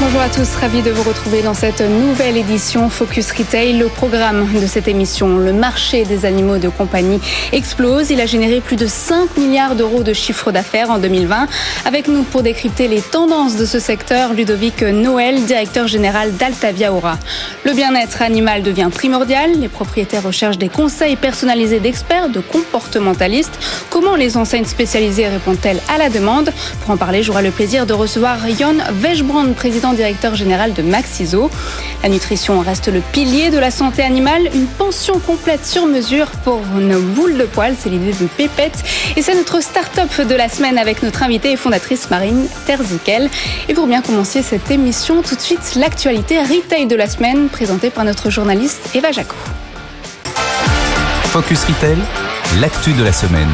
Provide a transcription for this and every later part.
Bonjour à tous, ravi de vous retrouver dans cette nouvelle édition Focus Retail. Le programme de cette émission, le marché des animaux de compagnie explose. Il a généré plus de 5 milliards d'euros de chiffre d'affaires en 2020. Avec nous pour décrypter les tendances de ce secteur, Ludovic Noël, directeur général d'Altavia Aura. Le bien-être animal devient primordial. Les propriétaires recherchent des conseils personnalisés d'experts, de comportementalistes. Comment les enseignes spécialisées répondent-elles à la demande? Pour en parler, j'aurai le plaisir de recevoir Jon Wejbrand, président directeur général de Maxiso. La nutrition reste le pilier de la santé animale. Une pension complète sur mesure pour nos boules de poils, c'est l'idée de Pépette. Et c'est notre start-up de la semaine avec notre invitée et fondatrice Marine Terzikel. Et pour bien commencer cette émission, tout de suite l'actualité retail de la semaine présentée par notre journaliste Eva Jaco. Focus Retail, l'actu de la semaine.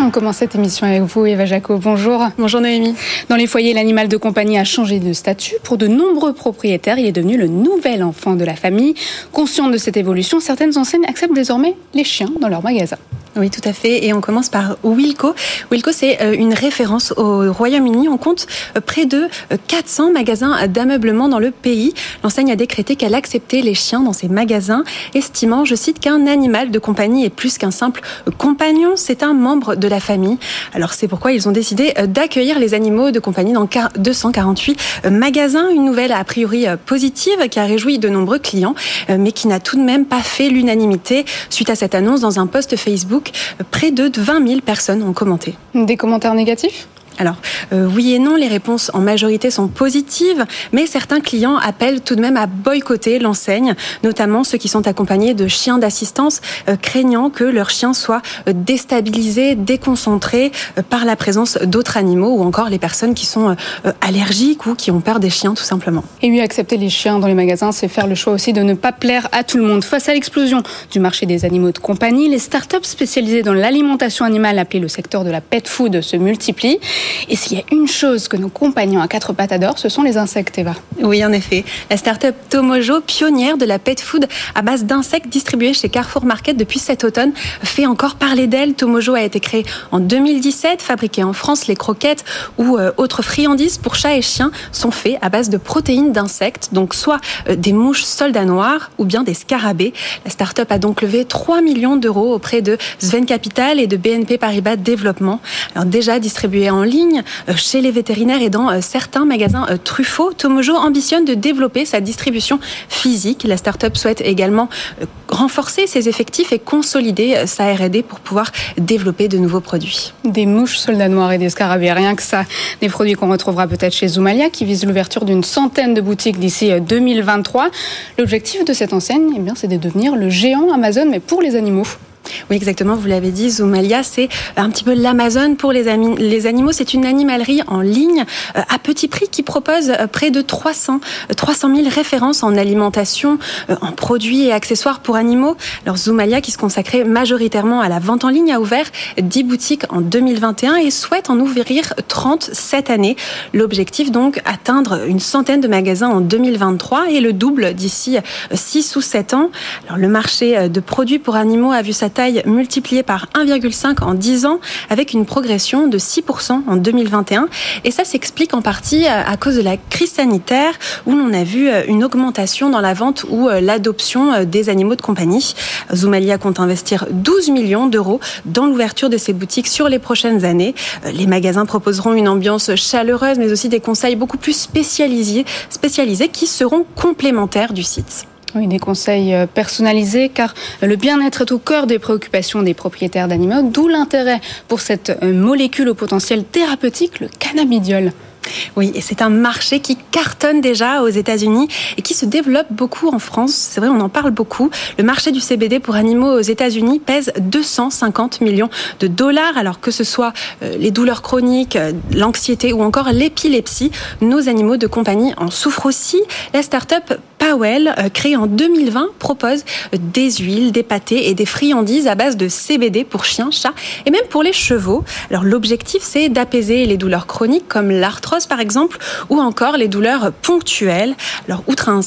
On commence cette émission avec vous, Eva Jaco. Bonjour. Bonjour Noémie. Dans les foyers, l'animal de compagnie a changé de statut. Pour de nombreux propriétaires, il est devenu le nouvel enfant de la famille. Conscient de cette évolution, certaines enseignes acceptent désormais les chiens dans leurs magasins. Oui, tout à fait. Et on commence par Wilco. Wilco, c'est euh, une référence au Royaume-Uni. On compte euh, près de 400 euh, magasins d'ameublement dans le pays. L'enseigne a décrété qu'elle acceptait les chiens dans ses magasins, estimant, je cite, qu'un animal de compagnie est plus qu'un simple compagnon, c'est un membre de la famille. Alors c'est pourquoi ils ont décidé d'accueillir les animaux de compagnie dans 248 magasins. Une nouvelle a priori positive qui a réjoui de nombreux clients, mais qui n'a tout de même pas fait l'unanimité suite à cette annonce dans un post Facebook près de 20 000 personnes ont commenté. Des commentaires négatifs? Alors, euh, oui et non, les réponses en majorité sont positives, mais certains clients appellent tout de même à boycotter l'enseigne, notamment ceux qui sont accompagnés de chiens d'assistance, euh, craignant que leur chien soit euh, déstabilisé, déconcentré par la présence d'autres animaux, ou encore les personnes qui sont allergiques ou qui ont peur des chiens, tout simplement. Et oui, accepter les chiens dans les magasins, c'est faire le choix aussi de ne pas plaire à tout le monde. Face à l'explosion du marché des animaux de compagnie, les startups spécialisées dans l'alimentation animale, appelées le secteur de la pet food, se multiplient. Et s'il y a une chose que nos compagnons à quatre pattes adorent, ce sont les insectes, Eva. Oui, en effet. La start-up Tomojo, pionnière de la pet food à base d'insectes distribués chez Carrefour Market depuis cet automne, fait encore parler d'elle. Tomojo a été créé en 2017, fabriqué en France. Les croquettes ou euh, autres friandises pour chats et chiens sont faits à base de protéines d'insectes, donc soit euh, des mouches soldats noirs ou bien des scarabées. La start-up a donc levé 3 millions d'euros auprès de Sven Capital et de BNP Paribas Développement. Alors déjà distribué en ligne, euh, chez les vétérinaires et dans euh, certains magasins euh, Truffaut. Tomojo ambitionne de développer sa distribution physique. La start-up souhaite également renforcer ses effectifs et consolider sa R&D pour pouvoir développer de nouveaux produits. Des mouches soldats noirs et des scarabées, rien que ça. Des produits qu'on retrouvera peut-être chez Zoumalia qui vise l'ouverture d'une centaine de boutiques d'ici 2023. L'objectif de cette enseigne, eh bien, c'est de devenir le géant Amazon, mais pour les animaux. Oui, exactement, vous l'avez dit, Zoomalia, c'est un petit peu l'Amazon pour les, animaux. C'est une animalerie en ligne euh, à petit prix qui propose euh, près de 300, 300 000 références en alimentation, euh, en produits et accessoires pour animaux. Alors Zoomalia, qui se consacrait majoritairement à la vente en ligne, a ouvert 10 boutiques en 2021 et souhaite en ouvrir 30 cette année. L'objectif donc, atteindre une centaine de magasins en 2023 et le double d'ici 6 ou 7 ans. Alors le marché de produits pour animaux a vu sa taille multipliée par 1,5 en 10 ans, avec une progression de 6% en 2021. Et ça s'explique en partie euh, à cause de la crise sanitaire, où l'on a vu euh, une augmentation dans la vente ou euh, l'adoption des animaux de compagnie. Zoomalia compte investir 12 millions d'euros dans l'ouverture de ses boutiques sur les prochaines années. Les magasins proposeront une ambiance chaleureuse, mais aussi des conseils beaucoup plus spécialisés, spécialisés qui seront complémentaires du site. Oui, des conseils euh, personnalisés car le bien-être est au cœur des préoccupations des propriétaires d'animaux, d'où l'intérêt pour cette euh, molécule au potentiel thérapeutique, le cannabidiol. Oui, et c'est un marché qui cartonne déjà aux États-Unis et qui se développe beaucoup en France. C'est vrai, on en parle beaucoup. Le marché du CBD pour animaux aux États-Unis pèse 250 millions de dollars. Alors que ce soit euh, les douleurs chroniques, l'anxiété ou encore l'épilepsie, nos animaux de compagnie en souffrent aussi. La start-up Powell, créé en 2020, propose des huiles, des pâtés et des friandises à base de CBD pour chiens, chats et même pour les chevaux. Alors l'objectif, c'est d'apaiser les douleurs chroniques comme l'arthrose par exemple, ou encore les douleurs ponctuelles. Alors outre un,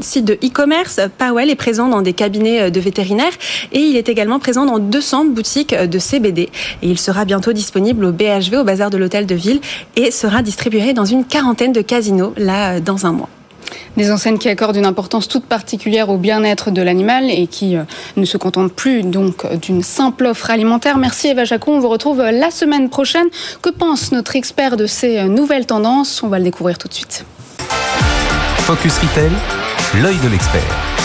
site de e-commerce, Powell est présent dans des cabinets de vétérinaires et il est également présent dans 200 boutiques de CBD. Et il sera bientôt disponible au BHV, au bazar de l'hôtel de ville, et sera distribué dans une quarantaine de casinos là dans un mois. Des enseignes qui accordent une importance toute particulière au bien-être de l'animal et qui euh, ne se contentent plus donc d'une simple offre alimentaire. Merci Eva Jacon. On vous retrouve la semaine prochaine. Que pense notre expert de ces euh, nouvelles tendances? On va le découvrir tout de suite. Focus Retail, l'œil de l'expert.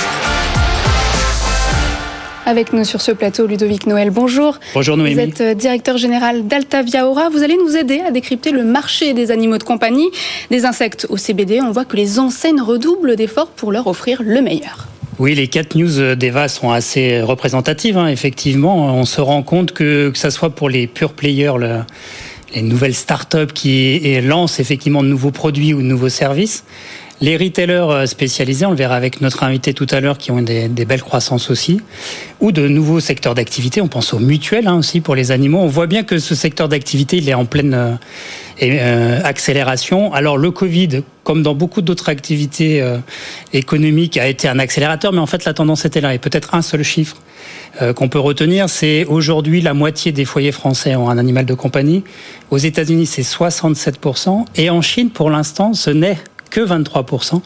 Avec nous sur ce plateau, Ludovic Noël, bonjour. Bonjour Noémie. Vous êtes euh, directeur général d'Altavia Aura. Vous allez nous aider à décrypter le marché des animaux de compagnie, des insectes au CBD. On voit que les enseignes redoublent d'efforts pour leur offrir le meilleur. Oui, les quatre news d'Eva sont assez représentatives. Hein. Effectivement, on se rend compte que que ça soit pour les pure players, le, les nouvelles startups qui lancent effectivement de nouveaux produits ou de nouveaux services, les retailers spécialisés, on le verra avec notre invité tout à l'heure, qui ont des, des, belles croissances aussi, ou de nouveaux secteurs d'activité. On pense aux mutuelles hein, aussi pour les animaux. On voit bien que ce secteur d'activité, il est en pleine euh, euh, accélération. Alors le Covid, comme dans beaucoup d'autres activités euh, économiques, a été un accélérateur, mais en fait la tendance était là. Et peut-être un seul chiffre euh, qu'on peut retenir, c'est aujourd'hui la moitié des foyers français ont un animal de compagnie. Aux États-Unis, c'est 67%, et en Chine, pour l'instant, ce n'est que 23%.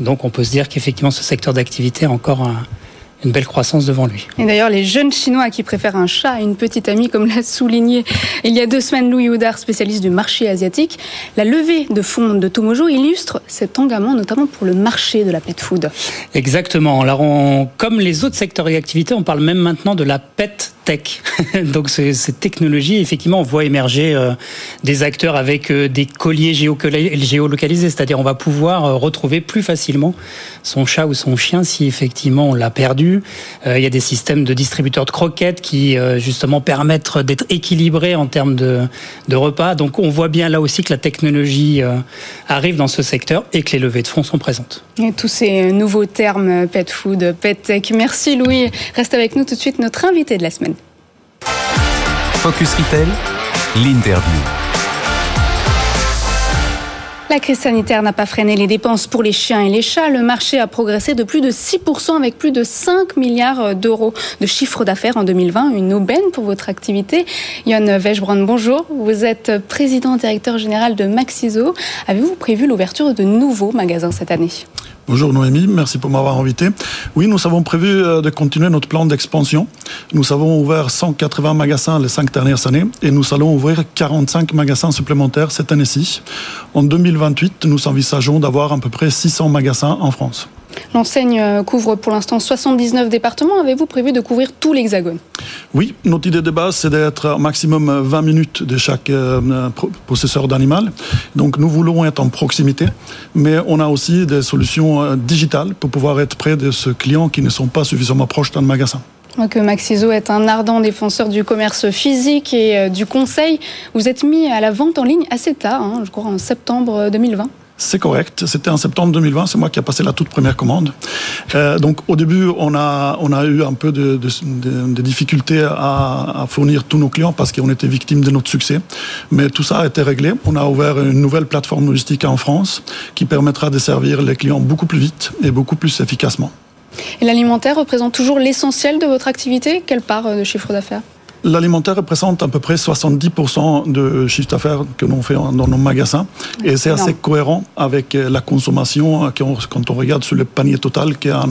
Donc on peut se dire qu'effectivement ce secteur d'activité a encore un, une belle croissance devant lui. Et d'ailleurs, les jeunes Chinois qui préfèrent un chat à une petite amie, comme l'a souligné il y a deux semaines Louis Houdard, spécialiste du marché asiatique, la levée de fonds de Tomojo illustre cet engagement, notamment pour le marché de la pet food. Exactement. Alors, on, comme les autres secteurs et activités, on parle même maintenant de la pet Donc cette technologie, effectivement, on voit émerger euh, des acteurs avec euh, des colliers géolocalisés, c'est-à-dire on va pouvoir euh, retrouver plus facilement son chat ou son chien si effectivement on l'a perdu. Il y a des systèmes de distributeurs de croquettes qui justement permettent d'être équilibrés en termes de, repas. Donc on voit bien là aussi que la technologie arrive dans ce secteur et que les levées de fonds sont présentes. Tous ces nouveaux termes, pet food, pet tech. Merci Louis. Reste avec nous tout de suite notre invité de la semaine. Focus Retail, l'interview. La crise sanitaire n'a pas freiné les dépenses pour les chiens et les chats. Le marché a progressé de plus de 6% avec plus de 5 milliards d'euros de chiffre d'affaires en 2020. Une aubaine pour votre activité. Yann Weisbrand, bonjour. Vous êtes président directeur général de Maxiso. Avez-vous prévu l'ouverture de nouveaux magasins cette année? Bonjour Noémie, merci pour m'avoir invité. Oui, nous avons prévu euh, de continuer notre plan d'expansion. Nous avons ouvert 180 magasins les cinq dernières années et nous allons ouvrir 45 magasins supplémentaires cette année-ci. En 2028, nous envisageons d'avoir à peu près 600 magasins en France. L'enseigne couvre pour l'instant 79 départements. Avez-vous prévu de couvrir tout l'Hexagone? Oui, notre idée de base, c'est d'être au maximum 20 minutes de chaque euh, possesseur d'animal. Donc nous voulons être en proximité, mais on a aussi des solutions euh, digitales pour pouvoir être près de ce client qui ne sont pas suffisamment proches d'un magasin que Maxiso est un ardent défenseur du commerce physique et euh, du conseil. Vous êtes mis à la vente en ligne assez tard, hein, je crois en septembre 2020. C'est correct. C'était en septembre 2020. C'est moi qui ai passé la toute première commande. Euh, donc, au début, on a, on a eu un peu de, difficultés à, à, fournir tous nos clients parce qu'on était victime de notre succès. Mais tout ça a été réglé. On a ouvert une nouvelle plateforme logistique en France qui permettra de servir les clients beaucoup plus vite et beaucoup plus efficacement. Et l'alimentaire représente toujours l'essentiel de votre activité? Quelle part de chiffre d'affaires? L'alimentaire représente à peu près 70% de chiffre d'affaires que l'on fait dans nos magasins. Et c'est assez cohérent avec la consommation quand on regarde sur le panier total qu'un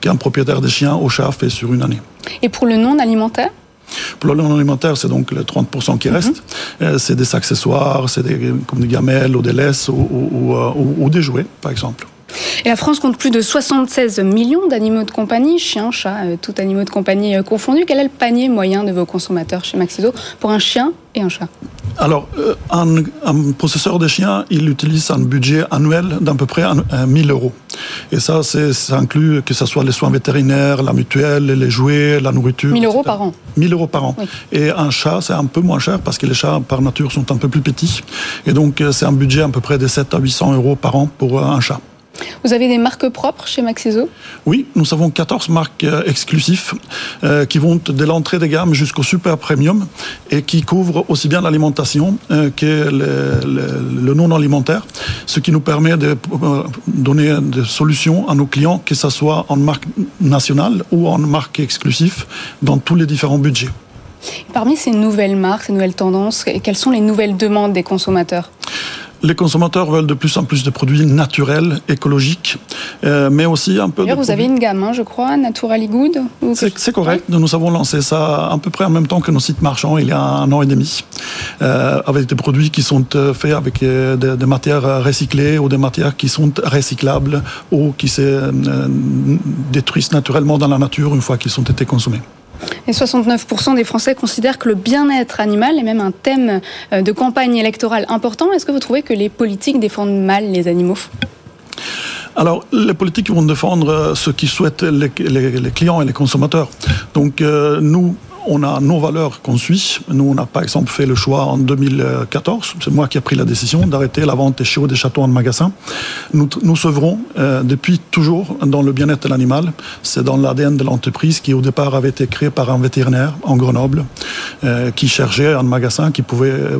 qu propriétaire de chien au chat fait sur une année. Et pour le non alimentaire pour le non alimentaire, c'est donc les 30% qui restent. Mm -hmm. C'est des accessoires, c'est des, comme des gamelles ou des laisses ou, ou, ou, ou des jouets, par exemple. Et la France compte plus de 76 millions d'animaux de compagnie, chiens, chats, euh, tout animaux de compagnie euh, confondus. Quel est le panier moyen de vos consommateurs chez Maxiso pour un chien et un chat Alors, euh, un, un, possesseur de chien, il utilise un budget annuel d'à peu près 1000 euros. Et ça, ça inclut que ce soit les soins vétérinaires, la mutuelle, les jouets, la nourriture. 1000 euros par an 1000 euros par an. Oui. Et un chat, c'est un peu moins cher parce que les chats, par nature, sont un peu plus petits. Et donc, c'est un budget à peu près de 7 à 800 euros par an pour un chat. Vous avez des marques propres chez Maxiso Oui, nous avons 14 marques euh, exclusives euh, qui vont de l'entrée de gamme jusqu'au super premium et qui couvrent aussi bien l'alimentation euh, que le, le, le, non alimentaire, ce qui nous permet de euh, donner des solutions à nos clients, que ce soit en marque nationale ou en marque exclusive, dans tous les différents budgets. Parmi ces nouvelles marques, ces nouvelles tendances, quelles sont les nouvelles demandes des consommateurs? Les consommateurs veulent de plus en plus de produits naturels, écologiques, euh, mais aussi un peu. D'ailleurs, vous produits... avez une gamme, hein, je crois, Naturally Good. C'est correct. Nous avons lancé ça à peu près en même temps que nos sites marchands, il y a un an et demi, euh, avec des produits qui sont euh, faits avec des, des, matières recyclées ou des matières qui sont recyclables ou qui se euh, détruisent naturellement dans la nature une fois qu'ils ont été consommés. Et 69% des Français considèrent que le bien-être animal est même un thème euh, de campagne électorale important. Est-ce que vous trouvez que les politiques défendent mal les animaux? Alors, les politiques vont défendre ce qui souhaitent les clients et les consommateurs. Donc, euh, nous, on a nos valeurs qu'on suit. Nous, on a par exemple fait le choix en 2014, c'est moi qui ai pris la décision d'arrêter la vente des chiots des châteaux en magasin. Nous, nous sevrons euh, depuis toujours dans le bien-être de l'animal. C'est dans l'ADN de l'entreprise qui au départ avait été créé par un vétérinaire en Grenoble euh, qui cherchait un magasin qui pouvait euh,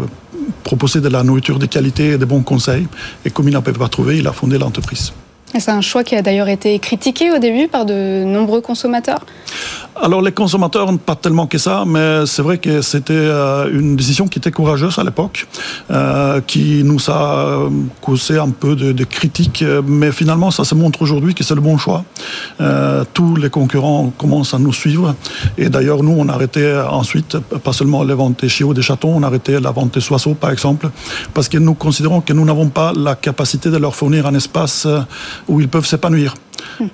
proposer de la nourriture de qualité et de bons conseils. Et comme il n'en pouvait pas trouver, il a fondé l'entreprise. C'est un choix qui a d'ailleurs été critiqué au début par de nombreux consommateurs? Alors les consommateurs, pas tellement que ça, mais c'est vrai que c'était euh, une décision qui était courageuse à l'époque, euh, qui nous a causé un peu de, critiques, mais finalement ça se montre aujourd'hui que c'est le bon choix. Euh, tous les concurrents commencent à nous suivre, et d'ailleurs nous on a arrêté ensuite, pas seulement les ventes des chiots, des chatons, on a arrêté la vente des soissons par exemple, parce que nous considérons que nous n'avons pas la capacité de leur fournir un espace où ils peuvent s'épanouir. Hmm.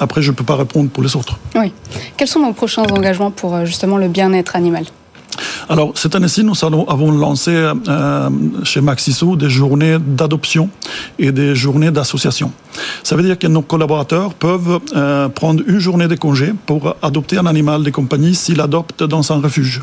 Après, je ne peux pas répondre pour les autres. Oui. Quels sont nos prochains engagements pour justement le bien-être animal? Alors, cette année-ci, nous avons lancé euh, chez Maxiso des journées d'adoption et des journées d'association. Ça veut dire que nos collaborateurs peuvent euh, prendre une journée de congé pour adopter un animal de compagnie s'il adopte dans un refuge.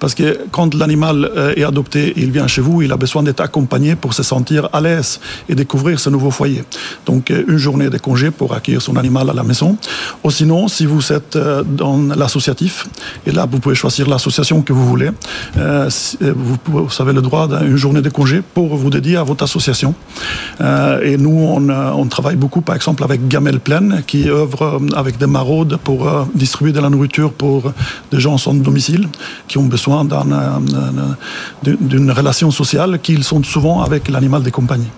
Parce que quand l'animal euh, est adopté, il vient chez vous, il a besoin d'être accompagné pour se sentir à l'aise et découvrir ce nouveau foyer. Donc, une journée de congé pour accueillir son animal à la maison. Ou sinon, si vous êtes dans l'associatif, et là, vous pouvez choisir l'association que vous voulez, euh, vous, vous, avez le droit d'une journée de congé pour vous dédier à votre association. Euh, et nous, on, travaille beaucoup, par exemple, avec Gamelle Plaine, qui œuvre avec des maraudes pour euh, distribuer de la nourriture pour des gens sans domicile, qui ont besoin d'une relation sociale, qu'ils sont souvent avec l'animal des compagnies.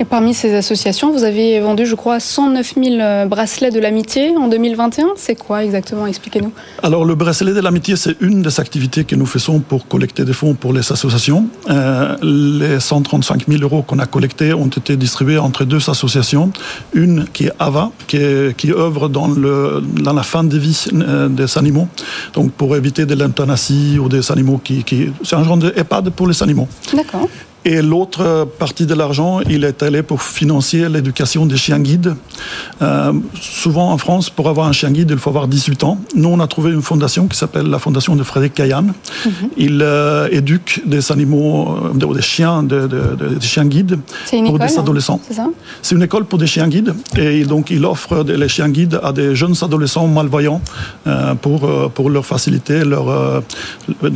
Et parmi ces associations, vous avez vendu, je crois, 109 000 bracelets de l'amitié en 2021. C'est quoi exactement? Expliquez-nous. Alors, le bracelet de l'amitié, c'est une des activités que nous faisons pour collecter des fonds pour les associations. Euh, les 135 000 euros qu'on a collectés ont été distribués entre deux associations. Une qui est AVA, qui, est, qui œuvre dans, le, dans la fin de vie euh, des animaux, donc pour éviter de l'euthanasie ou des animaux qui... qui c'est un genre d'EHPAD pour les animaux. D'accord. Et l'autre partie de l'argent, il est allé pour financer l'éducation des chiens guides. Euh, souvent en France, pour avoir un chien guide, il faut avoir 18 ans. Nous, on a trouvé une fondation qui s'appelle la fondation de Frédéric Caillan. Mm -hmm. Il euh, éduque des animaux, euh, des chiens, de, de, de, des chiens guides pour école, des adolescents. C'est une école pour des chiens guides. Et donc, il offre les chiens guides à des jeunes adolescents malvoyants pour, pour leur faciliter leur,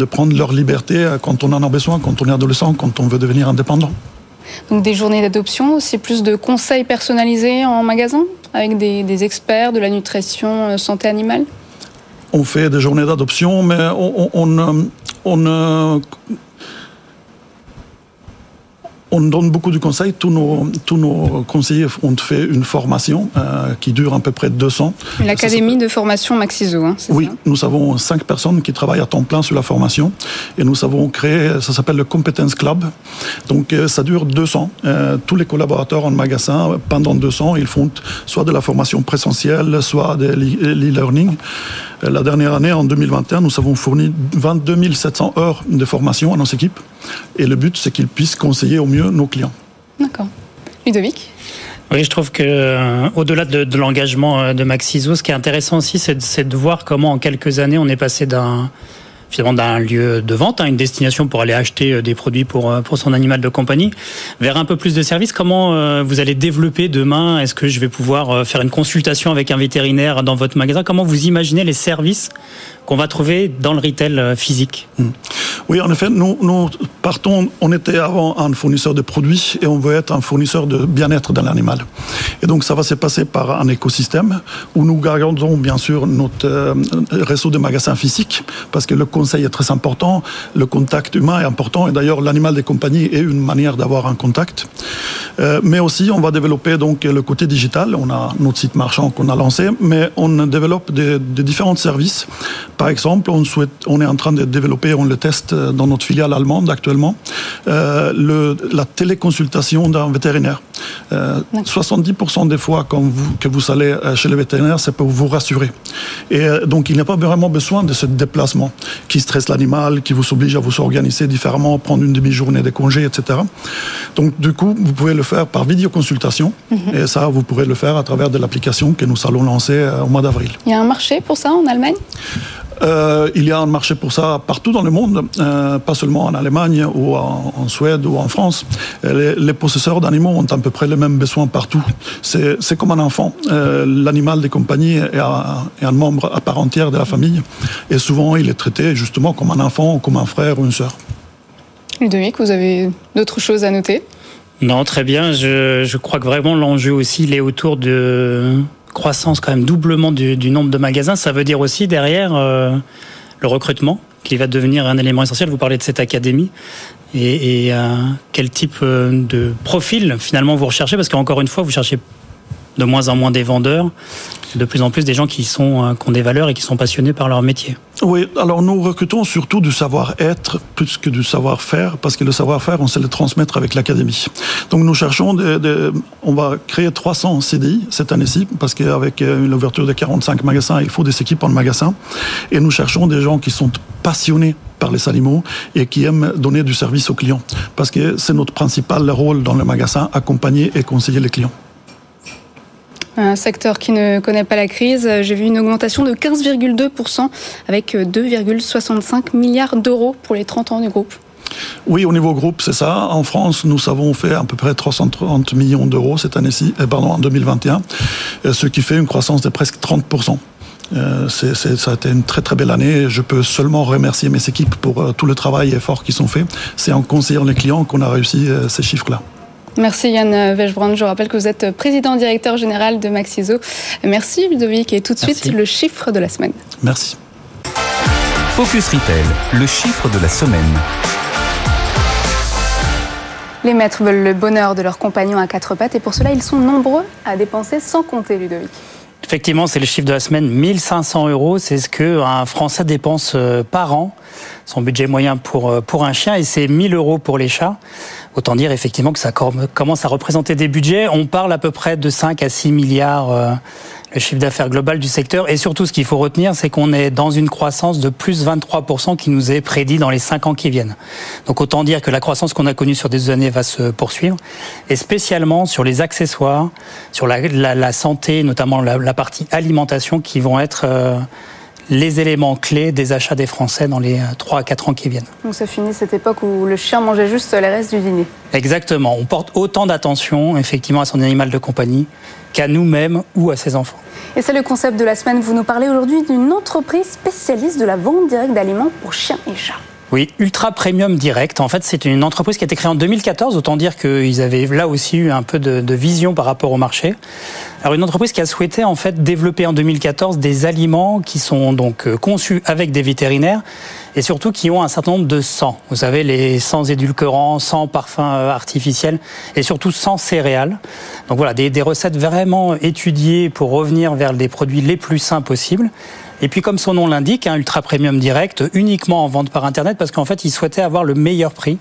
de prendre leur liberté quand on en a besoin, quand on est adolescent, quand on veut devenir indépendant. Donc des journées d'adoption, c'est plus de conseils personnalisés en magasin avec des, des experts de la nutrition euh, santé animale? On fait des journées d'adoption, mais on, on, on, on on donne beaucoup de conseils. Tous nos, tous nos conseillers ont fait une formation euh, qui dure à peu près deux ans. L'académie de formation Maxiso, hein, Oui, ça? nous avons cinq personnes qui travaillent à temps plein sur la formation et nous avons créé, ça s'appelle le Competence Club. Donc euh, ça dure deux ans. Euh, tous les collaborateurs en magasin, pendant deux ans, ils font soit de la formation présentielle, soit de l'e-learning. La dernière année, en 2021, nous avons fourni 22 700 heures de formation à nos équipes. Et le but, c'est qu'ils puissent conseiller au mieux nos clients. D'accord. Ludovic oui, je trouve que euh, au-delà de, de l'engagement de Maxiso, ce qui est intéressant aussi, c'est de, de, voir comment en quelques années on est passé d'un finalement d'un lieu de vente, hein, une destination pour aller acheter euh, des produits pour, euh, pour son animal de compagnie, vers un peu plus de services. Comment euh, vous allez développer demain? Est-ce que je vais pouvoir faire une consultation avec un vétérinaire dans votre magasin? Comment vous imaginez les services qu'on va trouver dans le retail physique hmm. Oui, en effet, nous, partons, on était avant un fournisseur de produits et on veut être un fournisseur de bien-être dans l'animal. Et donc ça va se passer par un écosystème où nous gardons bien sûr notre réseau de magasins physiques parce que le conseil est très important, le contact humain est important, et d'ailleurs l'animal des compagnies est une manière d'avoir un contact. Euh, mais aussi, on va développer donc le côté digital. On a notre site marchand qu'on a lancé, mais on développe des, différents services. Par exemple, on, souhaite, on est en train de développer, on le teste dans notre filiale allemande actuellement, euh, le, la téléconsultation d'un vétérinaire. 70% euh, des fois quand vous, que vous allez chez le vétérinaire, c'est pour vous rassurer. Et donc, il n'y a pas vraiment besoin de ce déplacement qui stresse l'animal, qui vous oblige à vous organiser différemment, prendre une demi-journée de congé, etc. Donc, du coup, vous pouvez le faire par vidéoconsultation. Mhm. Et ça, vous pourrez le faire à travers de l'application que nous allons lancer euh, au mois d'avril. Il y a un marché pour ça en Allemagne? Euh, il y a un marché pour ça partout dans le monde, euh, pas seulement en Allemagne ou en, Suède ou en France. Les, possesseurs d'animaux ont à peu près les mêmes besoins partout. C'est comme un enfant. Euh, l'animal des compagnies est un, est un, membre à part entière de la famille et souvent il est traité justement comme un enfant comme un frère ou une sœur. Ludovic, vous avez d'autres choses à noter? Non, très bien. Je, crois que vraiment l'enjeu aussi il est autour de croissance quand même doublement du, nombre de magasins, ça veut dire aussi derrière euh, le recrutement qui va devenir un élément essentiel. Vous parlez de cette académie. Et, euh, quel type euh, de profil finalement vous recherchez? Parce qu'encore une fois, vous cherchez de moins en moins des vendeurs, de plus en plus des gens qui, sont, euh, qui ont des valeurs et qui sont passionnés par leur métier. Oui, alors nous recrutons surtout du savoir-être plus que du savoir-faire, parce que le savoir-faire, on sait le transmettre avec l'académie. Donc nous cherchons, on va créer 300 CDI cette année-ci, parce qu'avec euh, l'ouverture de 45 magasins, il faut des équipes en magasin. Et nous cherchons des gens qui sont passionnés par les animaux et qui aiment donner du service aux clients. Parce que c'est notre principal rôle dans le magasin, accompagner et conseiller les clients. Un secteur qui ne connaît pas la crise. J'ai vu une augmentation de 15,2% avec 2,65 milliards d'euros pour les 30 ans du groupe. Oui, au niveau groupe, c'est ça. En France, nous avons fait à peu près 330 millions d'euros cette année-ci, euh, pardon, en 2021, euh, ce qui fait une croissance de presque 30%. Euh, ça a été une très très belle année. Je peux seulement remercier mes équipes pour tout le travail et effort qui sont faits. C'est en conseillant les clients qu'on a réussi ces chiffres-là. Merci Yann Vechbrand. Je rappelle que vous êtes président directeur général de Maxiso. Merci Ludovic. Et tout de suite, le chiffre de la semaine. Merci. Focus Retail, le chiffre de la semaine. Les maîtres veulent le bonheur de leurs compagnons à quatre pattes et pour cela, ils sont nombreux à dépenser sans compter, Ludovic. Effectivement, c'est le chiffre de la semaine, 1500 euros, c'est ce qu'un Français dépense euh, par an, son budget moyen pour, euh, pour un chien, et c'est 1000 euros pour les chats. Autant dire effectivement que ça commence à représenter des budgets. On parle à peu près de 5 à 6 milliards euh, le chiffre d'affaires global du secteur. Et surtout, ce qu'il faut retenir, c'est qu'on est dans une croissance de plus 23% qui nous est prédit dans les 5 ans qui viennent. Donc autant dire que la croissance qu'on a connue sur des années va se poursuivre. Et spécialement sur les accessoires, sur la, santé, notamment la, la, partie alimentation, qui vont être... Euh, les éléments clés des achats des Français dans les 3 à 4 ans qui viennent. Donc ça finit cette époque où le chien mangeait juste les restes du dîner. Exactement. On porte autant d'attention effectivement à son animal de compagnie qu'à nous-mêmes ou à ses enfants. Et c'est le concept de la semaine. Vous nous parlez aujourd'hui d'une entreprise spécialiste de la vente directe d'aliments pour chiens et chats. Oui, Ultra Premium Direct. En fait, c'est une entreprise qui a été créée en 2014. Autant dire qu'ils avaient là aussi eu un peu de, vision par rapport au marché. Alors, une entreprise qui a souhaité en fait développer en 2014 des aliments qui sont donc euh, conçus avec des vétérinaires et surtout qui ont un certain nombre de sans. Vous savez, les sans édulcorants, sans parfums euh, artificiels et surtout sans céréales. Donc voilà, des, des recettes vraiment étudiées pour revenir vers des produits les plus sains possibles. Et puis, comme son nom l'indique, un ultra premium direct, uniquement en vente par Internet, parce qu'en fait, ils souhaitaient avoir le meilleur prix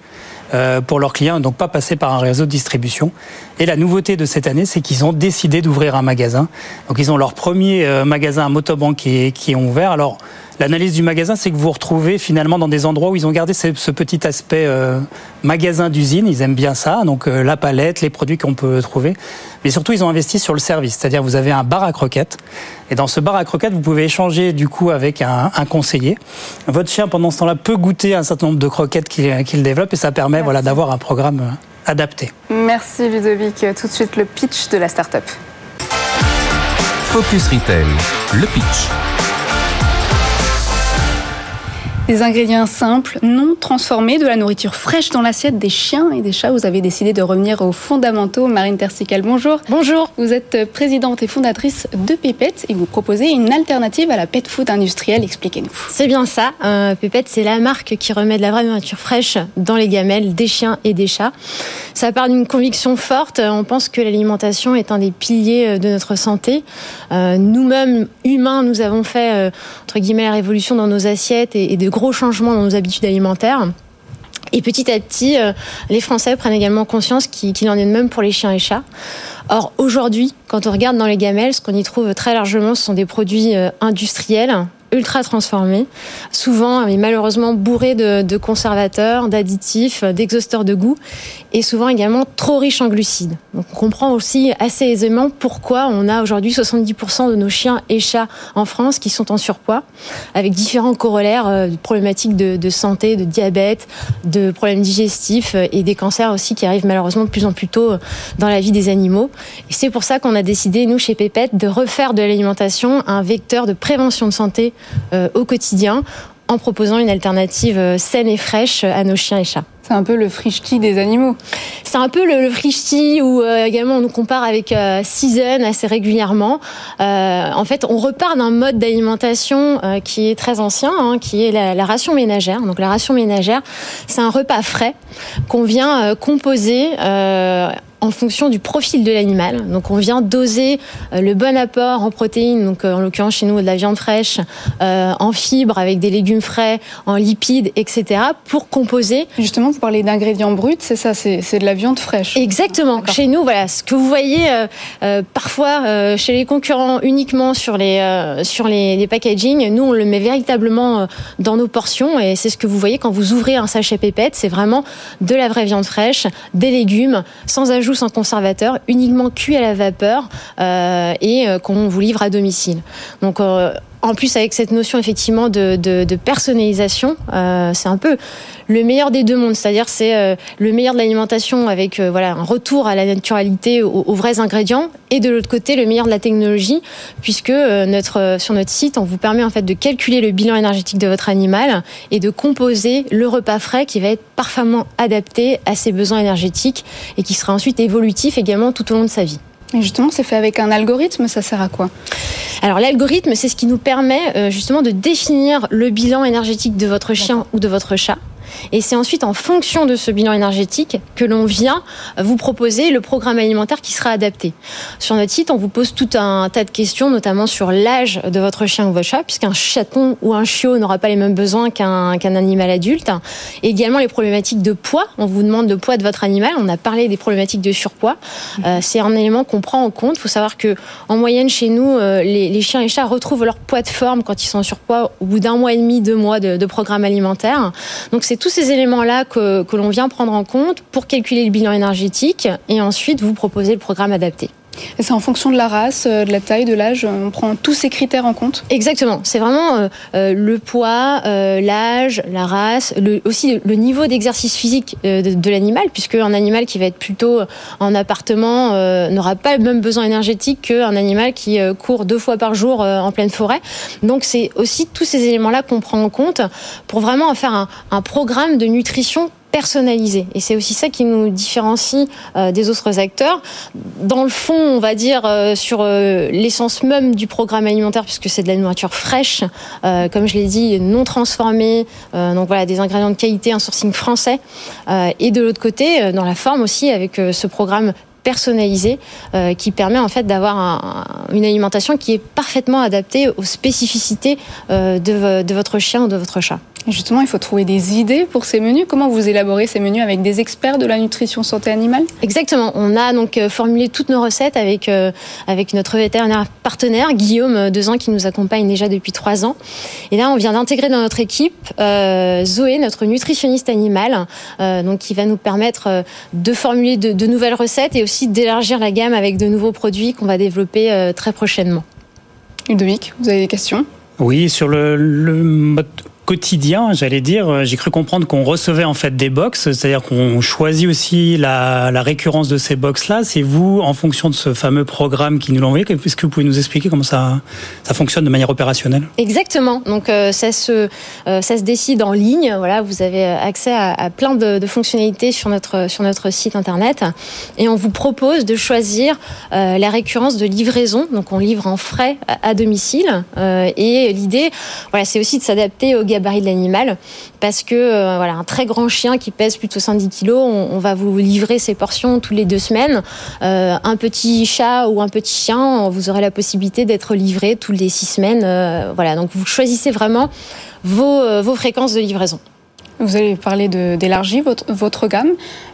pour leurs clients, donc pas passer par un réseau de distribution. Et la nouveauté de cette année, c'est qu'ils ont décidé d'ouvrir un magasin. Donc, ils ont leur premier euh, magasin à Motobank qui, qui ont ouvert. Alors, L'analyse du magasin, c'est que vous vous retrouvez finalement dans des endroits où ils ont gardé ce, petit aspect euh, magasin d'usine. Ils aiment bien ça, donc euh, la palette, les produits qu'on peut trouver. Mais surtout, ils ont investi sur le service, c'est-à-dire vous avez un bar à croquettes. Et dans ce bar à croquettes, vous pouvez échanger du coup avec un, conseiller. Votre chien, pendant ce temps-là, peut goûter un certain nombre de croquettes qu'il développe et ça permet voilà, d'avoir un programme euh, adapté. Merci Ludovic. Tout de suite, le pitch de la start-up. Focus Retail, le pitch. Des ingrédients simples, non transformés, de la nourriture fraîche dans l'assiette des chiens et des chats. Vous avez décidé de revenir aux fondamentaux. Marine Tersical, bonjour. Bonjour. Vous êtes présidente et fondatrice de Pépette et vous proposez une alternative à la pet food industrielle. Expliquez-nous. C'est bien ça. Euh, Pépette, c'est la marque qui remet de la vraie nourriture fraîche dans les gamelles des chiens et des chats. Ça part d'une conviction forte. On pense que l'alimentation est un des piliers euh, de notre santé. Euh, nous-mêmes, humains, nous avons fait, entre guillemets, la révolution dans nos assiettes et, et de gros changements dans nos habitudes alimentaires. Et petit à petit, euh, les Français prennent également conscience qu'il en est de même pour les chiens et chats. Or, aujourd'hui, quand on regarde dans les gamelles, ce qu'on y trouve très largement, ce sont des produits euh, industriels ultra transformés, souvent mais malheureusement bourrés de, conservateurs, d'additifs, d'exhausteurs de goût, et souvent également trop riches en glucides. Donc on comprend aussi assez aisément pourquoi on a aujourd'hui 70% de nos chiens et chats en France qui sont en surpoids, avec différents corollaires, euh, problématiques de, de, santé, de diabète, de problèmes digestifs euh, et des cancers aussi qui arrivent malheureusement de plus en plus tôt euh, dans la vie des animaux. Et c'est pour ça qu'on a décidé, nous, chez Pépette, de refaire de l'alimentation un vecteur de prévention de santé au quotidien en proposant une alternative euh, saine et fraîche à nos chiens et chats. C'est un peu le frichti des animaux. C'est un peu le, le frichti où euh, également on nous compare avec Season assez régulièrement. en fait, on repart d'un mode d'alimentation qui est très ancien, hein, qui est la, la, ration ménagère. Donc la ration ménagère, c'est un repas frais qu'on vient composer en fonction du profil de l'animal. Donc on vient doser euh, le bon apport en protéines, donc euh, en l'occurrence chez nous de la viande fraîche, euh, en fibres avec des légumes frais, en lipides, etc. pour composer. Justement, vous parlez d'ingrédients bruts, c'est ça, c'est de la viande fraîche. Exactement. Chez nous, voilà, ce que vous voyez parfois chez les concurrents uniquement sur les sur les, les packaging, nous on le met véritablement dans nos portions et c'est ce que vous voyez quand vous ouvrez un sachet pépette, c'est vraiment de la vraie viande fraîche, des légumes, sans ajout sans conservateur, uniquement cuit à la vapeur euh, et euh, qu'on vous livre à domicile. Donc euh, en plus avec cette notion effectivement de, personnalisation, c'est un peu le meilleur des deux mondes, c'est-à-dire c'est le meilleur de l'alimentation avec voilà un retour à la naturalité, aux, vrais ingrédients, et de l'autre côté le meilleur de la technologie, puisque notre sur notre site on vous permet en fait de calculer le bilan énergétique de votre animal et de composer le repas frais qui va être parfaitement adapté à ses besoins énergétiques et qui sera ensuite évolutif également tout au long de sa vie. Et justement, c'est fait avec un algorithme, ça sert à quoi? Alors l'algorithme, c'est ce qui nous permet euh, justement de définir le bilan énergétique de votre chien ou de votre chat et c'est ensuite en fonction de ce bilan énergétique que l'on vient vous proposer le programme alimentaire qui sera adapté. Sur notre site, on vous pose tout un tas de questions, notamment sur l'âge de votre chien ou votre chat, puisqu'un chaton ou un chiot n'aura pas les mêmes besoins qu'un animal adulte. Et également les problématiques de poids. On vous demande le poids de votre animal. On a parlé des problématiques de surpoids. Euh, c'est un élément qu'on prend en compte. Il faut savoir que en moyenne chez nous, euh, les, chiens et chats retrouvent leur poids de forme quand ils sont en surpoids au bout d'un mois et demi, deux mois de, de programme alimentaire. Donc c'est tous ces éléments-là que, que l'on vient prendre en compte pour calculer le bilan énergétique et ensuite vous proposer le programme adapté. C'est en fonction de la race, euh, de la taille, de l'âge, on prend tous ces critères en compte Exactement. C'est vraiment euh, euh, le poids, l'âge, la race, aussi le niveau d'exercice physique de, l'animal, puisque un animal qui va être plutôt en appartement n'aura pas le même besoin énergétique qu'un animal qui court deux fois par jour en pleine forêt. Donc c'est aussi tous ces éléments-là qu'on prend en compte pour vraiment en faire un programme de nutrition personnalisé. Et c'est aussi ça qui nous différencie euh, des autres acteurs. Dans le fond, on va dire euh, sur euh, l'essence même du programme alimentaire, puisque c'est de la nourriture fraîche, comme je l'ai dit, non transformée, donc voilà, des ingrédients de qualité, un sourcing français. et de l'autre côté, dans la forme aussi, avec ce programme personnalisé qui permet en fait d'avoir une alimentation qui est parfaitement adaptée aux spécificités de votre chien ou de votre chat. Justement, il faut trouver des idées pour ces menus. Comment vous élaborez ces menus avec des experts de la nutrition santé animale? Exactement. On a donc euh, formulé toutes nos recettes avec euh, avec notre vétérinaire partenaire Guillaume euh, Dezan qui nous accompagne déjà depuis trois ans. Et là, on vient d'intégrer dans notre équipe Zoé, notre nutritionniste animale, donc qui va nous permettre de formuler de, nouvelles recettes et aussi d'élargir la gamme avec de nouveaux produits qu'on va développer très prochainement. Ludovic, vous avez des questions? Oui, sur le, le mode quotidien, j'allais dire. Euh, j'ai cru comprendre qu'on recevait en fait des box, c'est-à-dire qu'on choisit aussi la, la, récurrence de ces box-là. C'est vous, en fonction de ce fameux programme qui nous l'envoie. Est-ce que vous pouvez nous expliquer comment ça, fonctionne de manière opérationnelle? Exactement. Donc euh, ça se euh, ça se décide en ligne. Voilà, vous avez accès à, plein de, fonctionnalités sur notre site internet et on vous propose de choisir la récurrence de livraison. Donc on livre en frais à, à domicile et l'idée, voilà, c'est aussi de s'adapter aux gabarit de l'animal parce que euh, voilà un très grand chien qui pèse plus de 70 kilos, on, va vous livrer ces portions tous les deux semaines. Euh, un petit chat ou un petit chien, vous aurez la possibilité d'être livré tous les six semaines. Euh, voilà, donc vous choisissez vraiment vos fréquences de livraison. Vous allez parler d'élargir votre, gamme.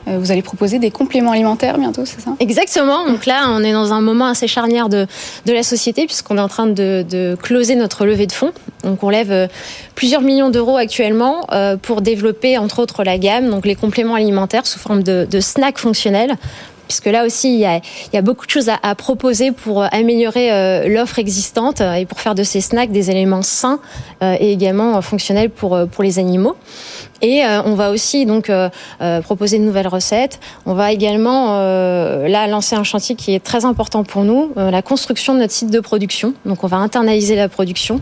Euh, vous allez proposer des compléments alimentaires bientôt, c'est ça? Exactement. Donc là, on est dans un moment assez charnière de, la société puisqu'on est en train de, closer notre levée de fonds. Donc on lève euh, plusieurs millions d'euros actuellement euh, pour développer entre autres la gamme, donc les compléments alimentaires sous forme de, snacks fonctionnels puisque là aussi, il y a, beaucoup de choses à, proposer pour améliorer l'offre existante et pour faire de ces snacks des éléments sains et également fonctionnels pour les animaux. Et euh, on va aussi donc euh, euh, proposer de nouvelles recettes. On va également là lancer un chantier qui est très important pour nous, la construction de notre site de production. Donc on va internaliser la production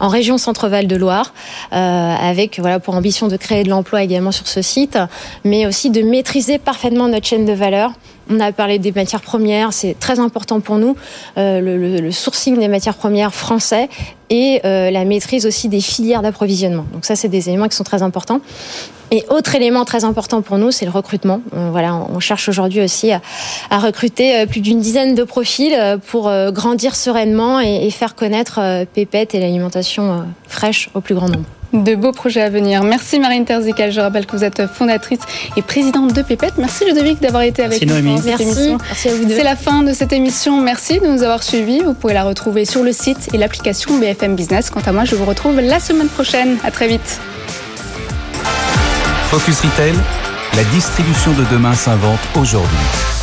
en région Centre-Val de Loire, avec voilà pour ambition de créer de l'emploi également sur ce site, mais aussi de maîtriser parfaitement notre chaîne de valeur on a parlé des matières premières, c'est très important pour nous, euh, le, sourcing des matières premières français et euh, la maîtrise aussi des filières d'approvisionnement. Donc ça, c'est des éléments qui sont très importants. Et autre élément très important pour nous, c'est le recrutement. Euh, voilà, on cherche aujourd'hui aussi à, recruter plus d'une dizaine de profils pour grandir sereinement et, et faire connaître Pépette et l'alimentation fraîche au plus grand nombre. De beaux projets à venir. Merci Marine Terzical. Je rappelle que vous êtes fondatrice et présidente de Pépette. Merci Ludovic d'avoir été avec nous dans cette émission. Merci à vous deux. C'est la fin de cette émission. Merci de nous avoir suivis. Vous pouvez la retrouver sur le site et l'application BFM Business. Quant à moi, je vous retrouve la semaine prochaine. À très vite. Focus Retail, la distribution de demain s'invente aujourd'hui.